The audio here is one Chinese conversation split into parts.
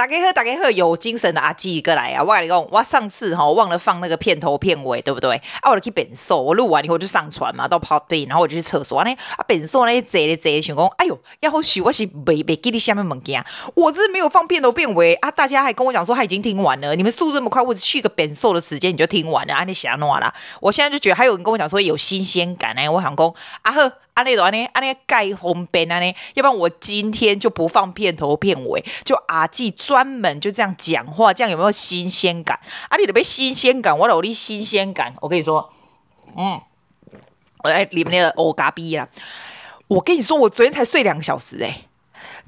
大家好，大家好，有精神的阿基过来啊！我跟你讲，我上次哈忘了放那个片头片尾，对不对？啊，我就去变瘦，我录完以后就上传嘛，到 p o 然后我就去厕所。呢啊，变瘦那些贼的贼，想讲，哎呦，要好许我是没没给你下面物件，我这是没有放片头片尾啊！大家还跟我讲说他已经听完了，你们速这么快，我只去个本寿的时间你就听完了啊？你想弄啦？我现在就觉得还有人跟我讲说有新鲜感呢，我想讲啊呵。安尼安尼安尼盖红边安尼，要不然我今天就不放片头片尾，就阿季专门就这样讲话，这样有没有新鲜感？啊，你得被新鲜感，我有你新鲜感。我跟你说，嗯，我来里面那个欧嘎逼啦。我跟你说，我昨天才睡两个小时，欸，诶，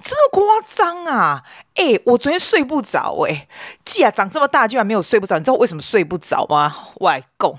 这么夸张啊？诶、我昨天睡不着，诶，季啊，长这么大居然没有睡不着，你知道为什么睡不着吗？外公。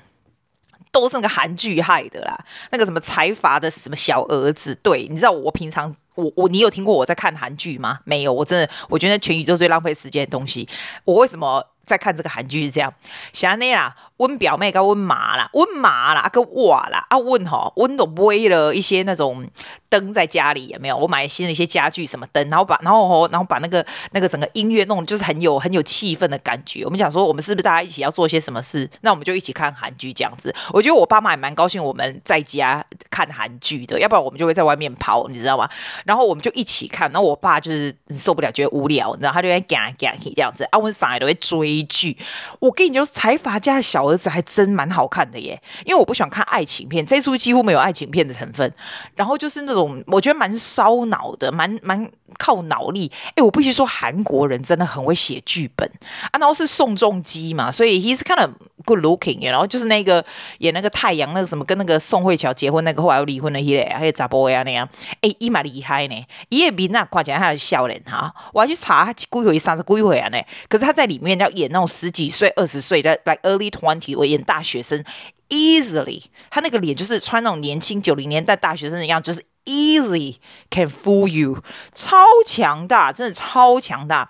都是那个韩剧害的啦，那个什么财阀的什么小儿子，对，你知道我平常我我你有听过我在看韩剧吗？没有，我真的我觉得全宇宙最浪费时间的东西，我为什么？在看这个韩剧是这样，像那啦，温表妹跟温妈啦，温妈啦跟我啦，啊温吼，温都买了一些那种灯在家里有没有？我买新的一些家具什么灯，然后把然后吼，然后把那个那个整个音乐弄，就是很有很有气氛的感觉。我们想说，我们是不是大家一起要做些什么事？那我们就一起看韩剧这样子。我觉得我爸妈也蛮高兴我们在家看韩剧的，要不然我们就会在外面跑，你知道吗？然后我们就一起看，然后我爸就是受不了，觉得无聊，你知道，他就会讲讲这样子。啊，温上来都会追。一句，我跟你讲，财阀家的小儿子还真蛮好看的耶。因为我不喜欢看爱情片，这出几乎没有爱情片的成分。然后就是那种我觉得蛮烧脑的，蛮蛮靠脑力。哎，我必须说，韩国人真的很会写剧本啊。然后是宋仲基嘛，所以 he's kind of good looking。然后就是那个演那个太阳那个什么，跟那个宋慧乔结婚那个后来又离婚的那个，还有查波呀那样。哎，伊蛮厉害呢，伊也比那夸奖他的笑脸哈。我还去查他几回三十几回啊呢。可是他在里面要演。演那种十几岁、二十岁的，like early twenty，我演大学生，easily，他那个脸就是穿那种年轻九零年代大学生的样，就是 easily can fool you，超强大，真的超强大。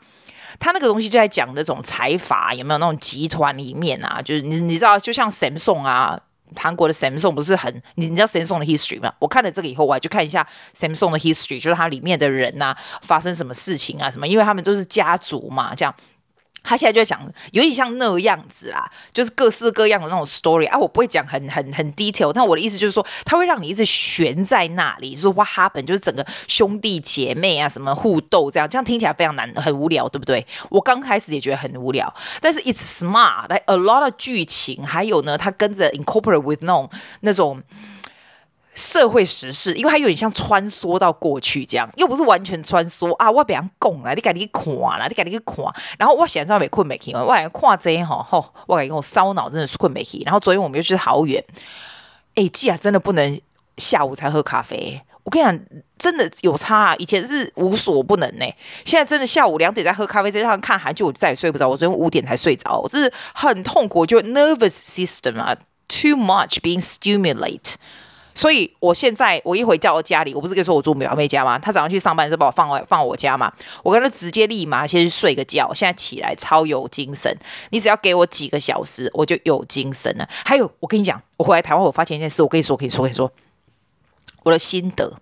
他那个东西就在讲那种财阀有没有那种集团里面啊，就是你你知道，就像 Samsung 啊，韩国的 Samsung 不是很，你你知道 Samsung 的 history 吗？我看了这个以后，我还去看一下 Samsung 的 history，就是它里面的人呐、啊，发生什么事情啊，什么，因为他们都是家族嘛，这样。他现在就在讲，有点像那样子啦，就是各式各样的那种 story 啊。我不会讲很很很 detail，但我的意思就是说，他会让你一直悬在那里，就是 what happened，就是整个兄弟姐妹啊什么互斗这样，这样听起来非常难，很无聊，对不对？我刚开始也觉得很无聊，但是 it's smart，like a lot of 剧情，还有呢，他跟着 incorporate with 那种那种。社会时事，因为它有点像穿梭到过去这样，又不是完全穿梭啊。我别人讲啦，你赶紧看啦，你赶紧去看。然后我现在没困没起，我还看这哈吼，我感觉我烧脑真的是困没起。然后昨天我们又去好远，哎，既然真的不能下午才喝咖啡。我跟你讲，真的有差啊。以前是无所不能呢，现在真的下午两点在喝咖啡，再加上看韩剧，我就再也睡不着。我昨天五点才睡着，我真是很痛苦，就 nervous system 啊，too much being stimulate。所以，我现在我一回到家里，我不是跟你说我住表妹家吗？她早上去上班的时候把我放我放我家嘛，我跟她直接立马先去睡个觉，现在起来超有精神。你只要给我几个小时，我就有精神了。还有，我跟你讲，我回来台湾，我发现一件事，我跟你说，我跟你说，我跟你说，我的心得，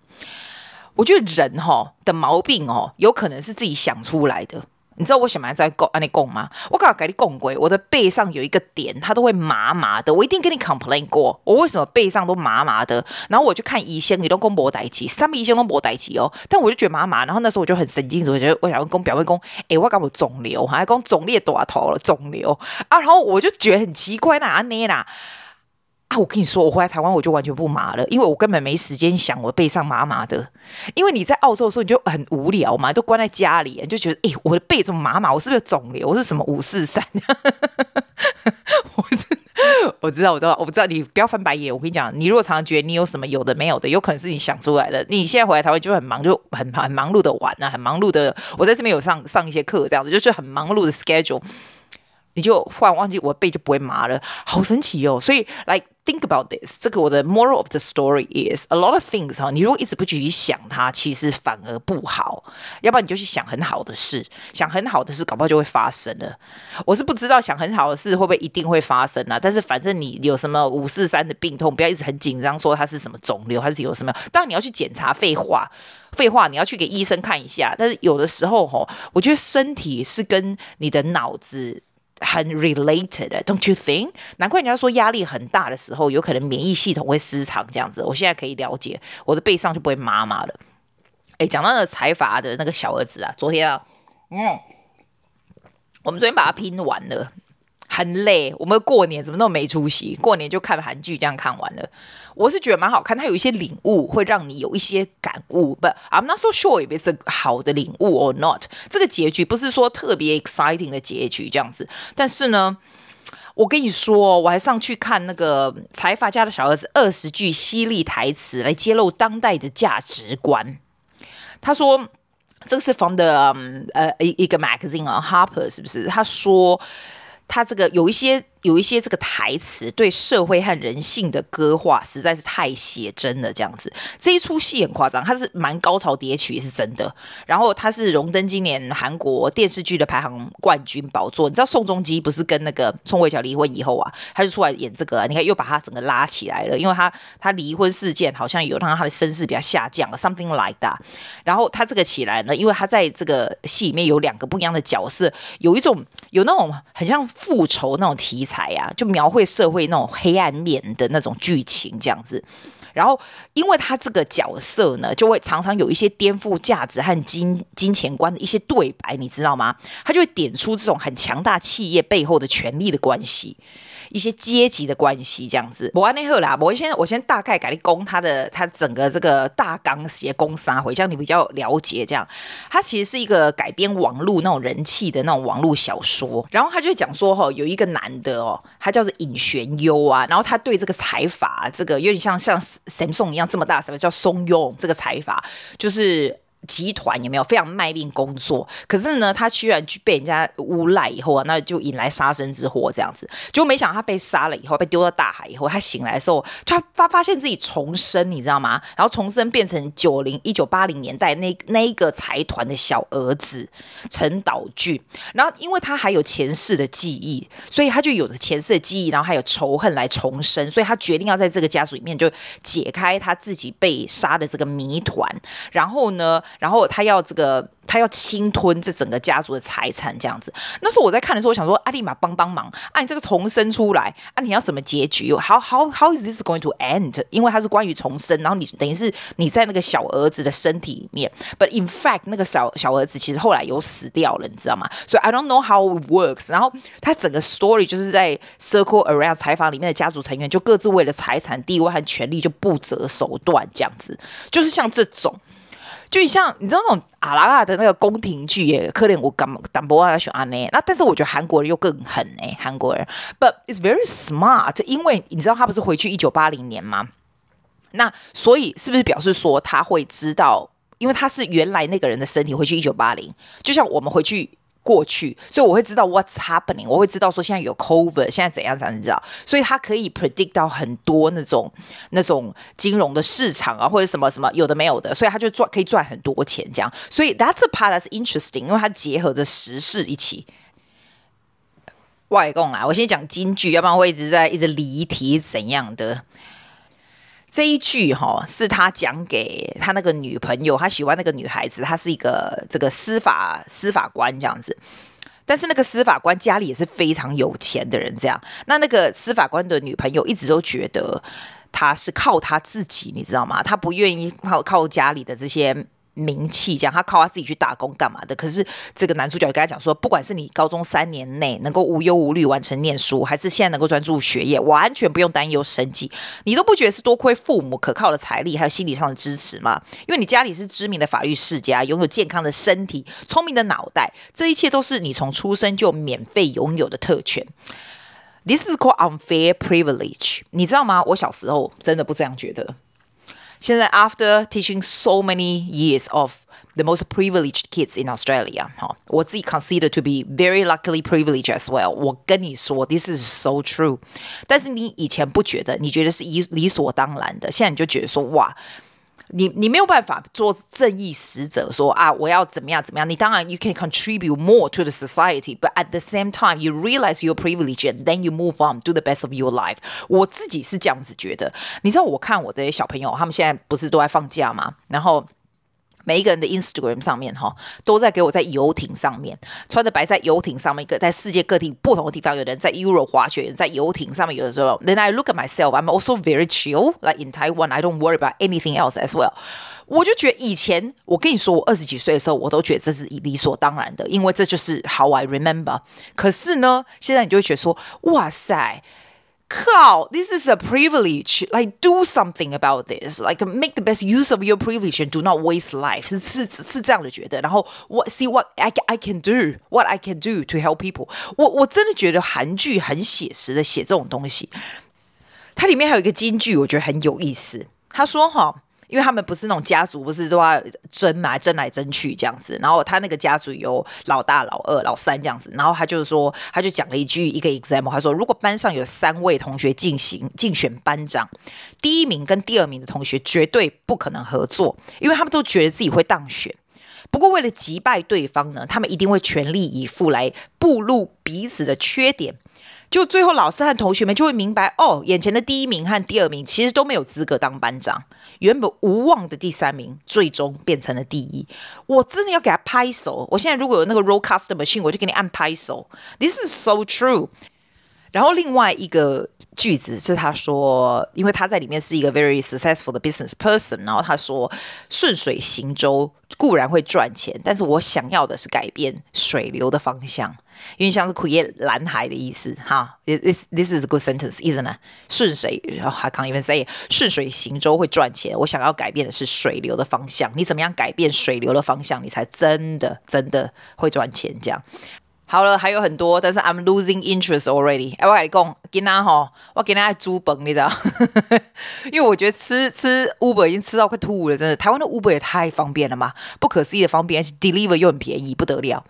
我觉得人哈的毛病哦，有可能是自己想出来的。你知道我什么在讲安尼讲吗？我刚刚跟你讲过，我的背上有一个点，它都会麻麻的。我一定跟你 complain 过，我为什么背上都麻麻的？然后我就看医生，你都讲无代起，三个医生都无代起哦。但我就觉得麻麻，然后那时候我就很神经质，我觉得我想要跟表妹讲，诶，我搞我肿瘤，还讲肿裂多头了，肿瘤啊。然后我就觉得很奇怪，那安尼啦。我跟你说，我回来台湾我就完全不麻了，因为我根本没时间想我背上麻麻的。因为你在澳洲的时候你就很无聊嘛，都关在家里，你就觉得，哎，我的背怎么麻麻？我是不是肿瘤？我是什么五四三？我我知道，我知道，我不知道。你不要翻白眼。我跟你讲，你如果常常觉得你有什么有的没有的，有可能是你想出来的。你现在回来台湾就很忙，就很很忙碌的玩啊，很忙碌的。我在这边有上上一些课，这样子就是很忙碌的 schedule。你就忽然忘记，我的背就不会麻了，好神奇哦！所以来。Think about this，这个我的 moral of the story is a lot of things 哈，你如果一直不去想它，其实反而不好。要不然你就去想很好的事，想很好的事，搞不好就会发生了。我是不知道想很好的事会不会一定会发生啊，但是反正你有什么五四三的病痛，不要一直很紧张，说它是什么肿瘤还是有什么。当然你要去检查，废话，废话，你要去给医生看一下。但是有的时候吼，我觉得身体是跟你的脑子。很 related，don't you think？难怪人家说压力很大的时候，有可能免疫系统会失常这样子。我现在可以了解，我的背上就不会麻麻了。哎，讲到那个财阀的那个小儿子啊，昨天啊，嗯，我们昨天把它拼完了。很累，我们过年怎么那么没出息？过年就看韩剧，这样看完了。我是觉得蛮好看，它有一些领悟，会让你有一些感悟。But I'm not so sure if it's a 好的领悟 or not。这个结局不是说特别 exciting 的结局这样子。但是呢，我跟你说，我还上去看那个财阀家的小儿子二十句犀利台词，来揭露当代的价值观。他说，这个是 from the 呃一一个 magazine 啊，Harper 是不是？他说。它这个有一些。有一些这个台词对社会和人性的歌画实在是太写真了，这样子。这一出戏很夸张，它是蛮高潮迭起，是真的。然后他是荣登今年韩国电视剧的排行冠军宝座。你知道宋仲基不是跟那个宋慧乔离婚以后啊，他就出来演这个，你看又把他整个拉起来了，因为他他离婚事件好像有让他的声势比较下降了，something like that。然后他这个起来呢，因为他在这个戏里面有两个不一样的角色，有一种有那种很像复仇那种题材。才呀，就描绘社会那种黑暗面的那种剧情这样子，然后因为他这个角色呢，就会常常有一些颠覆价值和金金钱观的一些对白，你知道吗？他就会点出这种很强大企业背后的权力的关系。一些阶级的关系这样子，我安内赫啦，我先我先大概给你攻他的他整个这个大纲写攻三回，这样你比较了解。这样，他其实是一个改编网络那种人气的那种网络小说，然后他就讲说哈，有一个男的哦，他叫做尹玄优啊，然后他对这个财阀，这个有点像像 Samsung 一样这么大什么叫松庸，这个财阀就是。集团有没有非常卖命工作？可是呢，他居然去被人家诬赖以后啊，那就引来杀身之祸这样子。就没想到他被杀了以后，被丢到大海以后，他醒来的时候，他发发现自己重生，你知道吗？然后重生变成九零一九八零年代那那一个财团的小儿子陈岛俊。然后因为他还有前世的记忆，所以他就有着前世的记忆，然后还有仇恨来重生，所以他决定要在这个家族里面就解开他自己被杀的这个谜团。然后呢？然后他要这个，他要侵吞这整个家族的财产，这样子。那时候我在看的时候，我想说，阿立马帮帮忙，啊，你这个重生出来，啊，你要怎么结局？How how how is this going to end？因为它是关于重生，然后你等于是你在那个小儿子的身体里面，but in fact 那个小小儿子其实后来有死掉了，你知道吗？所以 I don't know how it works。然后他整个 story 就是在 circle around 采访里面的家族成员，就各自为了财产、地位和权力就不择手段，这样子，就是像这种。就像你知道那种阿拉的那个宫廷剧耶，可怜我敢胆博啊选阿内，那但是我觉得韩国人又更狠哎，韩国人，but it's very smart，因为你知道他不是回去一九八零年吗？那所以是不是表示说他会知道，因为他是原来那个人的身体回去一九八零，就像我们回去。过去，所以我会知道 what's happening，我会知道说现在有 COVID，现在怎样才能知道，所以他可以 predict 到很多那种那种金融的市场啊，或者什么什么有的没有的，所以他就赚可以赚很多钱这样，所以 that's a part that's interesting，因为它结合着时事一起。外公啊，我先讲金句，要不然我一直在一直离题怎样的。这一句哈是他讲给他那个女朋友，他喜欢那个女孩子，他是一个这个司法司法官这样子，但是那个司法官家里也是非常有钱的人，这样，那那个司法官的女朋友一直都觉得他是靠他自己，你知道吗？他不愿意靠靠家里的这些。名气这样，他靠他自己去打工干嘛的？可是这个男主角跟他讲说，不管是你高中三年内能够无忧无虑完成念书，还是现在能够专注学业，完全不用担忧生计，你都不觉得是多亏父母可靠的财力还有心理上的支持吗？因为你家里是知名的法律世家，拥有健康的身体、聪明的脑袋，这一切都是你从出生就免费拥有的特权。This is called unfair privilege，你知道吗？我小时候真的不这样觉得。现在，after teaching so many years of the most privileged kids in Australia。哈，我自己 consider to be very luckily privileged as well。我跟你说，this is so true。但是你以前不觉得，你觉得是理理所当然的，现在你就觉得说，哇。 你你没有办法做正义使者，说啊，我要怎么样怎么样？你当然 you can contribute more to the society，but at the same time you realize your privilege and then you move on do the best of your life。我自己是这样子觉得。你知道，我看我的小朋友，他们现在不是都在放假吗？然后。每一个人的 Instagram 上面哈，都在给我在游艇上面穿着白色游艇上面，一个在世界各地不同的地方，有人在 Euro 滑雪，有人在游艇上面。有的时候，Then I look at myself, I'm also very chill. Like in Taiwan, I don't worry about anything else as well. 我就觉得以前，我跟你说，我二十几岁的时候，我都觉得这是理所当然的，因为这就是 how I remember。可是呢，现在你就会觉得说，哇塞。靠，this is a privilege. Like do something about this. Like make the best use of your privilege and do not waste life. 是是是这样的觉得。然后 what see what I I can do, what I can do to help people. 我我真的觉得韩剧很写实的写这种东西。它里面还有一个金句，我觉得很有意思。他说哈。 因为他们不是那种家族，不是都要争嘛，争来争去这样子。然后他那个家族有老大、老二、老三这样子。然后他就是说，他就讲了一句一个 example，他说，如果班上有三位同学进行竞选班长，第一名跟第二名的同学绝对不可能合作，因为他们都觉得自己会当选。不过为了击败对方呢，他们一定会全力以赴来暴露彼此的缺点。就最后，老师和同学们就会明白，哦，眼前的第一名和第二名其实都没有资格当班长。原本无望的第三名，最终变成了第一。我真的要给他拍手。我现在如果有那个 Rodecaster machine，我就给你按拍手。This is so true。然后另外一个句子是他说，因为他在里面是一个 very successful 的 business person，然后他说，顺水行舟固然会赚钱，但是我想要的是改变水流的方向。因为像是 create 蓝海的意思，哈，this this is a good sentence，意思呢，顺水，还 can't even say，顺水行舟会赚钱。我想要改变的是水流的方向。你怎么样改变水流的方向，你才真的真的会赚钱？这样好了，还有很多，但是 I'm losing interest already。哎，我跟你讲，今天哈，我今天爱煮饭，你知道？因为我觉得吃吃 Uber 已经吃到快吐了，真的。台湾的 Uber 也太方便了嘛，不可思议的方便，而且 deliver 又很便宜，不得了。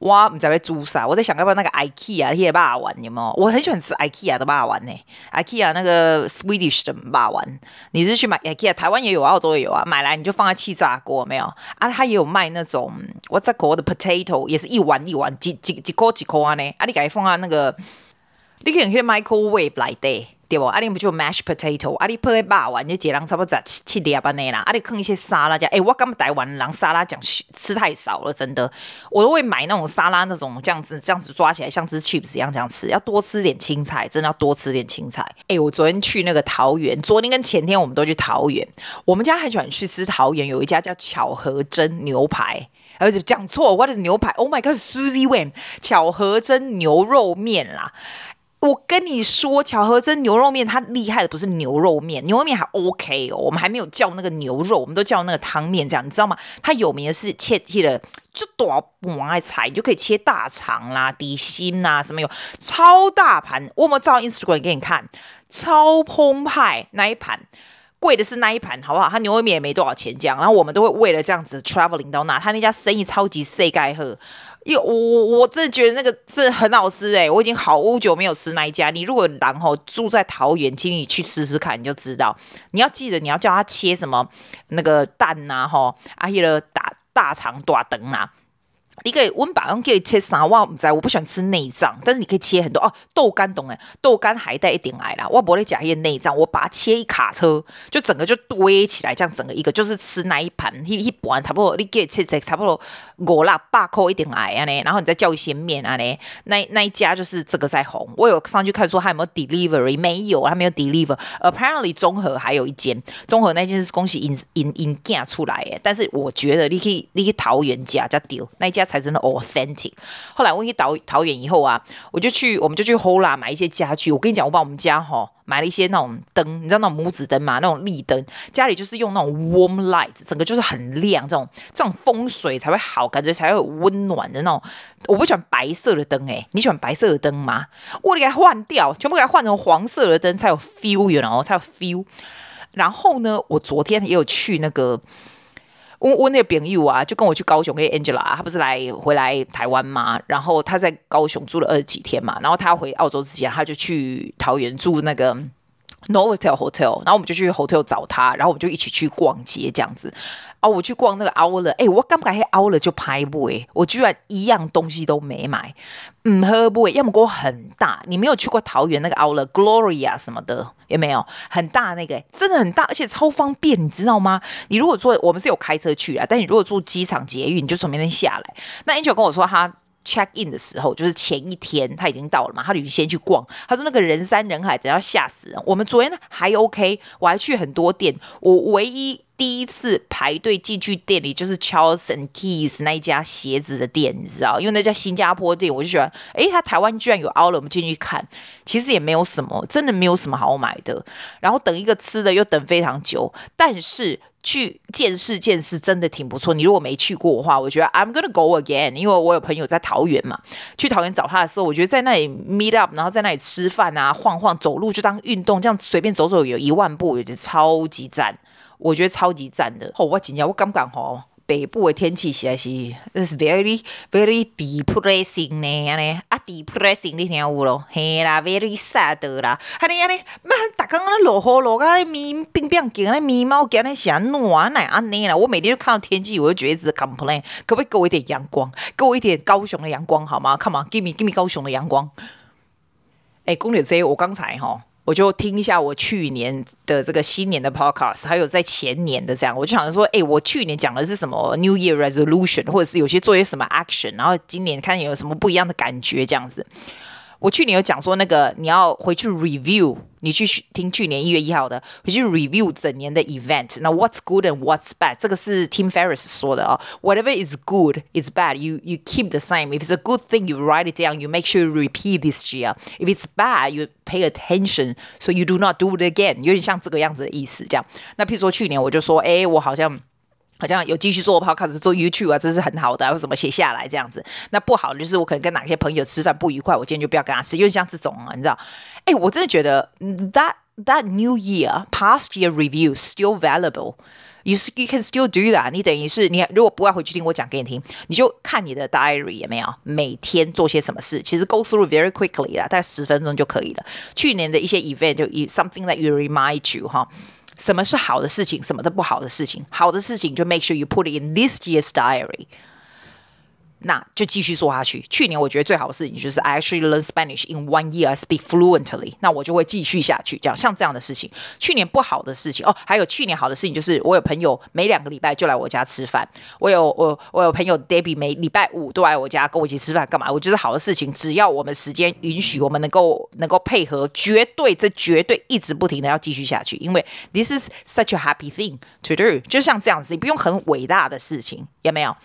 哇，你在被煮啥？我在想要不要那个 IKEA 那些肉丸有没有？我很喜欢吃 IKEA 的肉丸呢。IKEA 那个 Swedish 的肉丸，你是去买 IKEA？台湾也有，澳洲也有啊。买来你就放在气炸锅，没有啊？它也有卖那种 What's that called potato，也是一碗一碗几几几颗几颗啊呢？啊，你可以放在那个，你可以去 microwave 来的。对不？阿里不就 mash potato？阿里配个肉丸，就一人差不多七七粒安尼啦。阿里放一些沙拉酱。哎，我刚台湾人沙拉酱吃太少了，真的。我都会买那种沙拉那种这样子，这样子抓起来像只 chips 一样这样吃。要多吃点青菜，真的要多吃点青菜。哎，我昨天去那个桃园，昨天跟前天我们都去桃园。我们家很喜欢去吃桃园，有一家叫巧合珍牛排，而且讲错我的牛排？Oh my god，Suzy Wen，巧合珍牛肉面啦。我跟你说，巧合真牛肉面，它厉害的不是牛肉面，牛肉面还 OK 哦，我们还没有叫那个牛肉，我们都叫那个汤面这样，你知道吗？它有名的是切切的就多往外踩，你就可以切大肠啦、底心啦什么有超大盘，我有没有照 Instagram 给你看？超澎湃那一盘，贵的是那一盘，好不好？它牛肉面也没多少钱这样，然后我们都会为了这样子 traveling 到那，他那家生意超级世界好。哟，我我真的觉得那个是很好吃诶，我已经好久没有吃那一家。你如果然后住在桃园，请你去吃吃看，你就知道。你要记得，你要叫他切什么那个蛋呐，吼，阿迄个大大肠大肠呐。你可以温把用可以切啥？我唔知，我不喜欢吃内脏，但是你可以切很多哦。豆干懂诶，豆干还带一点爱啦。我不会夹一些内脏，我把它切一卡车，就整个就堆起来，这样整个一个就是吃那一盘一一盘差不多，你给切切差不多五六百块一点爱啊呢。然后你再叫一些面啊呢，那那一家就是这个在红。我有上去看说他有没有 delivery，没有，他没有 deliver。Apparently 综合还有一间，综合那间是恭喜引引引嫁出来诶。但是我觉得你可以你可以桃园家再丢那一家。才真的 authentic。后来我一到桃园以后啊，我就去，我们就去 Hola 买一些家具。我跟你讲，我把我们家哈买了一些那种灯，你知道那种拇指灯嘛？那种立灯，家里就是用那种 warm light，整个就是很亮，这种这种风水才会好，感觉才会有温暖的那种。我不喜欢白色的灯，诶，你喜欢白色的灯吗？我得给它换掉，全部给它换成黄色的灯才有 feel，然后才有 feel。然后呢，我昨天也有去那个。我我那个朋友啊，就跟我去高雄，跟 Angela，她不是来回来台湾嘛，然后她在高雄住了二十几天嘛，然后她回澳洲之前，她就去桃园住那个 Novotel Hotel，然后我们就去 Hotel 找她，然后我们就一起去逛街这样子。我去逛那个 Outlet，哎，我刚刚去 Outlet 就拍不哎，我居然一样东西都没买，嗯，喝不哎，要么给我很大，你没有去过桃园那个 owl Gloria 什么的，有没有很大那个？真的很大，而且超方便，你知道吗？你如果坐，我们是有开车去啊，但你如果坐机场捷运，你就从那边下来。那 Angel 跟我说他 check in 的时候，就是前一天他已经到了嘛，他就先去逛。他说那个人山人海，等下吓死人。我们昨天还 OK，我还去很多店，我唯一。第一次排队进去店里就是 Charles and Keith 那一家鞋子的店，你知道？因为那家新加坡店，我就喜欢。诶，他台湾居然有 Outlet，我们进去看，其实也没有什么，真的没有什么好买的。然后等一个吃的又等非常久，但是去见识见识真的挺不错。你如果没去过的话，我觉得 I'm gonna go again，因为我有朋友在桃园嘛。去桃园找他的时候，我觉得在那里 meet up，然后在那里吃饭啊，晃晃走路就当运动，这样随便走走有一万步，我觉得超级赞。我觉得超级赞的。哦，我今天我感觉吼，北部的天气实在是，is very very depressing 呢，安尼啊 depressing 你听有无？嘿啦，very sad 啦，安尼安尼，那大刚刚落雨落个咪冰冰劲，那咪毛劲，那啥暖奶安尼啦。我每天都看到天气，我就觉得一直 complain，可不可以给我一点阳光，给我一点高雄的阳光好吗？Come on，give me give me 高雄的阳光。哎，公牛这我刚才吼。我就听一下我去年的这个新年的 podcast，还有在前年的这样，我就想说，哎，我去年讲的是什么 New Year Resolution，或者是有些做些什么 action，然后今年看有什么不一样的感觉这样子。我去年有讲说，那个你要回去 review，你去听去年一月一号的，回去 review 整年的 event。那 what's good and what's bad，这个是 Tim Ferriss 说的啊。Whatever is good is bad，you you keep the same。If it's a good thing，you write it down，you make sure you repeat this year。If it's bad，you pay attention，so you do not do it again。有点像这个样子的意思，这样。那譬如说去年我就说，哎，我好像。 好像有继续做 podcast 做 YouTube 啊，这是很好的，或什么写下来这样子。那不好的就是我可能跟哪些朋友吃饭不愉快，我今天就不要跟他吃，因为像这种啊，你知道，哎，我真的觉得 that that New Year past year review still valuable. You you can still do that. 你等于是你如果不要回去听我讲给你听，你就看你的 diary 有没有每天做些什么事。其实 go through very quickly 啦，大概十分钟就可以了。去年的一些 event 就 something that you remind you 哈。什么是好的事情，什么的不好的事情？好的事情就 make sure you put it in this year's diary。 那就继续说下去。去年我觉得最好的事情就是 I actually learn Spanish in one year, I speak fluently。那我就会继续下去，这样像这样的事情。去年不好的事情哦，还有去年好的事情就是我有朋友每两个礼拜就来我家吃饭。我有我我有朋友 Debbie 每礼拜五都来我家跟我一起吃饭，干嘛？我觉得好的事情，只要我们时间允许，我们能够能够配合，绝对这绝对一直不停的要继续下去，因为 this is such a happy thing to do。就像这样子，你不用很伟大的事情，有没有？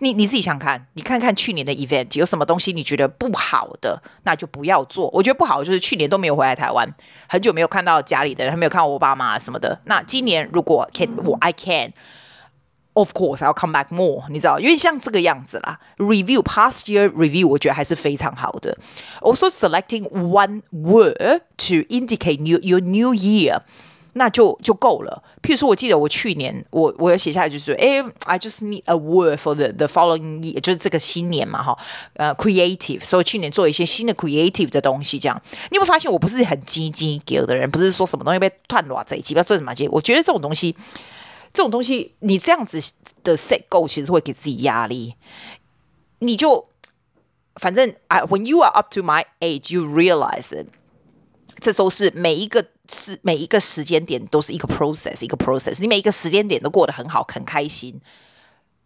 你你自己想看，你看看去年的 event 有什么东西你觉得不好的，那就不要做。我觉得不好的就是去年都没有回来台湾，很久没有看到家里的人，还没有看到我爸妈什么的。那今年如果 can 我 I can，of course I'll come back more，你知道，因为像这个样子啦，review past year review，我觉得还是非常好的。Also selecting one word to indicate new your new year。那就就够了。譬如说，我记得我去年我我有写下来，就是哎，I just need a word for the the following year，就是这个新年嘛，哈，呃，creative。所以去年做一些新的 creative 的东西，这样。你有没有发现，我不是很积极给的人，不是说什么东西被断了这一期，不要做什么我觉得这种东西，这种东西，你这样子的 set g o 其实会给自己压力。你就反正啊，when you are up to my age，you realize it。这都是每一个。是每一个时间点都是一个 process，一个 process。你每一个时间点都过得很好，很开心，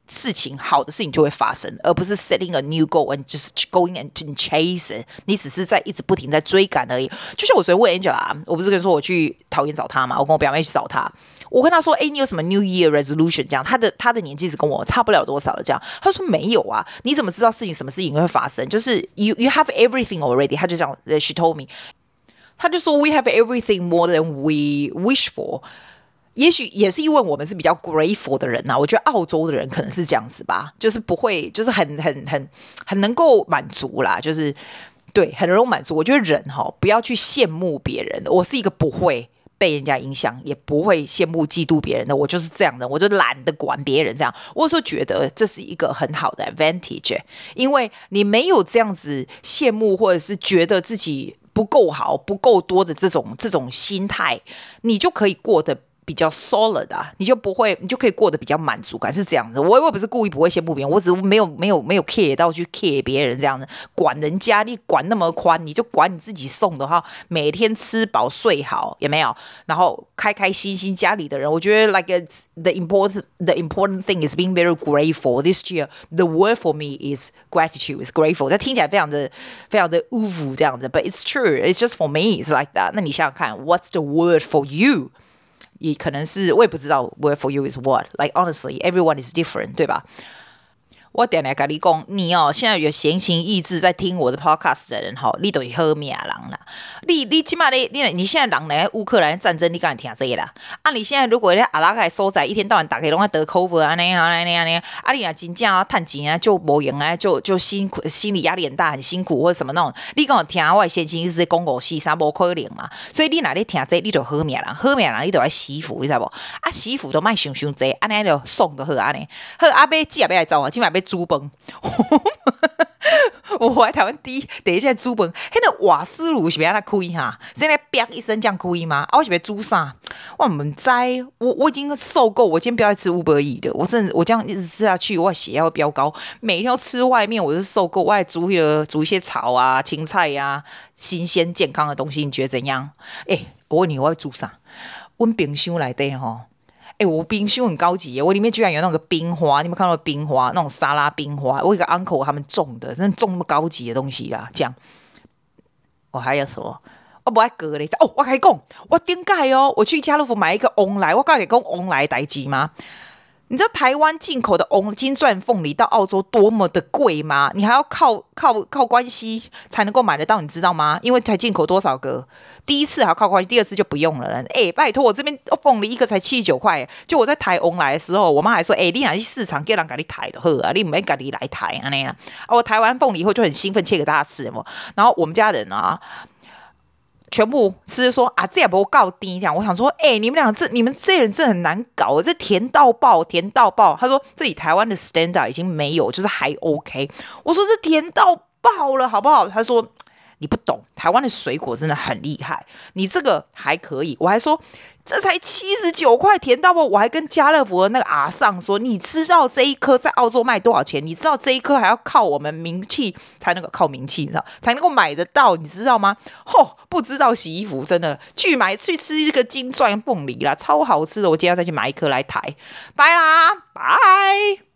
事情好的事情就会发生，而不是 setting a new goal and just going and chase it。你只是在一直不停在追赶而已。就像我昨天问 Angela，我不是跟你说我去桃园找他嘛？我跟我表妹去找他，我跟他说：“哎，你有什么 New Year resolution？” 这样，他的他的年纪是跟我差不了多少了。这样，他说没有啊。你怎么知道事情什么事情会发生？就是 you you have everything already。他就这样，she told me。他就说：“We have everything more than we wish for。”也许也是因为我们是比较 grateful 的人呐、啊。我觉得澳洲的人可能是这样子吧，就是不会，就是很很很很能够满足啦，就是对，很容易满足。我觉得人哈，不要去羡慕别人。我是一个不会被人家影响，也不会羡慕嫉妒别人的。我就是这样的，我就懒得管别人这样。我说觉得这是一个很好的 advantage，因为你没有这样子羡慕或者是觉得自己不够好、不够多的这种这种心态，你就可以过得。比较 solid 啊，你就不会，你就可以过得比较满足感，是这样子。我我不是故意不会羡慕别人，我只是没有没有没有 care 到去 care 别人这样子。管人家，你管那么宽，你就管你自己送的哈。每天吃饱睡好，有没有？然后开开心心家里的人，我觉得 like it's the important the important thing is being very grateful. This year the word for me is gratitude, is grateful. 这听起来非常的非常的 uwu 这样子，but it's true. It's just for me. It's like that. 那你想想看，What's the word for you? 也可能是我也不知道，word for you is what? Like honestly, everyone is different，对吧？ 我点来跟你讲，你哦，现在有闲情逸致在听我的 podcast 的人吼，你都是好命人啦。你你起码你你你现在人来乌克兰战争，你敢听这个啦？啊，你现在如果在阿拉伯所在，一天到晚打开拢在得 COVID 啊，那样啊那样那样，啊你啊真正啊趁钱啊就无用啊，就就辛苦，心理压力很大，很辛苦或者什么那种。你跟我听我闲情逸致讲五四三无可能嘛？所以你哪里听这，你就好命人，好命人你都要媳妇，你知道不？啊媳妇都卖想想这，安尼就送都好安尼。好阿伯姐也要来找我，今晚要煮饭。我回台湾第一第一下煮饭，迄个瓦斯炉是要安怎开哈？现在啪一声这样开吗？啊，我是要煮啥？我唔知，我我已经受够，我今天不要再吃 Uber Eats 的。我真的，我这样一直吃下去，我血压会飙高。每天要吃外面，我是受够。我还煮一个煮一些草啊、青菜呀、啊，新鲜健康的东西，你觉得怎样？哎、欸，我问你，我要煮啥？温冰箱来的哈。哎、我冰箱很高级耶！我里面居然有那个冰花，你有没有看到冰花？那种沙拉冰花，我一个 uncle 他们种的，真的种那么高级的东西啦。这样，我还要说，我不爱割嘞。哦，我跟你讲，我顶盖哦，我去家乐福买一个翁来，我告诉你，讲翁来代志吗？你知道台湾进口的翁金钻凤梨到澳洲多么的贵吗？你还要靠靠靠关系才能够买得到，你知道吗？因为才进口多少个，第一次还要靠关系，第二次就不用了。哎，拜托，我这边凤梨一个才七十九块。就我在台翁来的时候，我妈还说：“哎，你哪去市场叫人给你抬的喝啊？你没给你来抬啊那样。”我台湾凤梨以后就很兴奋，切给大家吃。然后我们家人啊。全部是说啊，这也不够低这样。我想说，哎、你们俩这你们这人真很难搞，这甜到爆，甜到爆。他说这里台湾的 standard 已经没有，就是还 OK。我说这甜到爆了，好不好？他说你不懂，台湾的水果真的很厉害，你这个还可以。我还说。这才七十九块，甜到不？我还跟家乐福的那个阿尚说，你知道这一颗在澳洲卖多少钱？你知道这一颗还要靠我们名气才能够靠名气，你知道才能够买得到，你知道吗？吼，不知道洗衣服真的去买去吃一个金钻凤梨啦，超好吃的！我今天要再去买一颗来抬，拜啦，拜。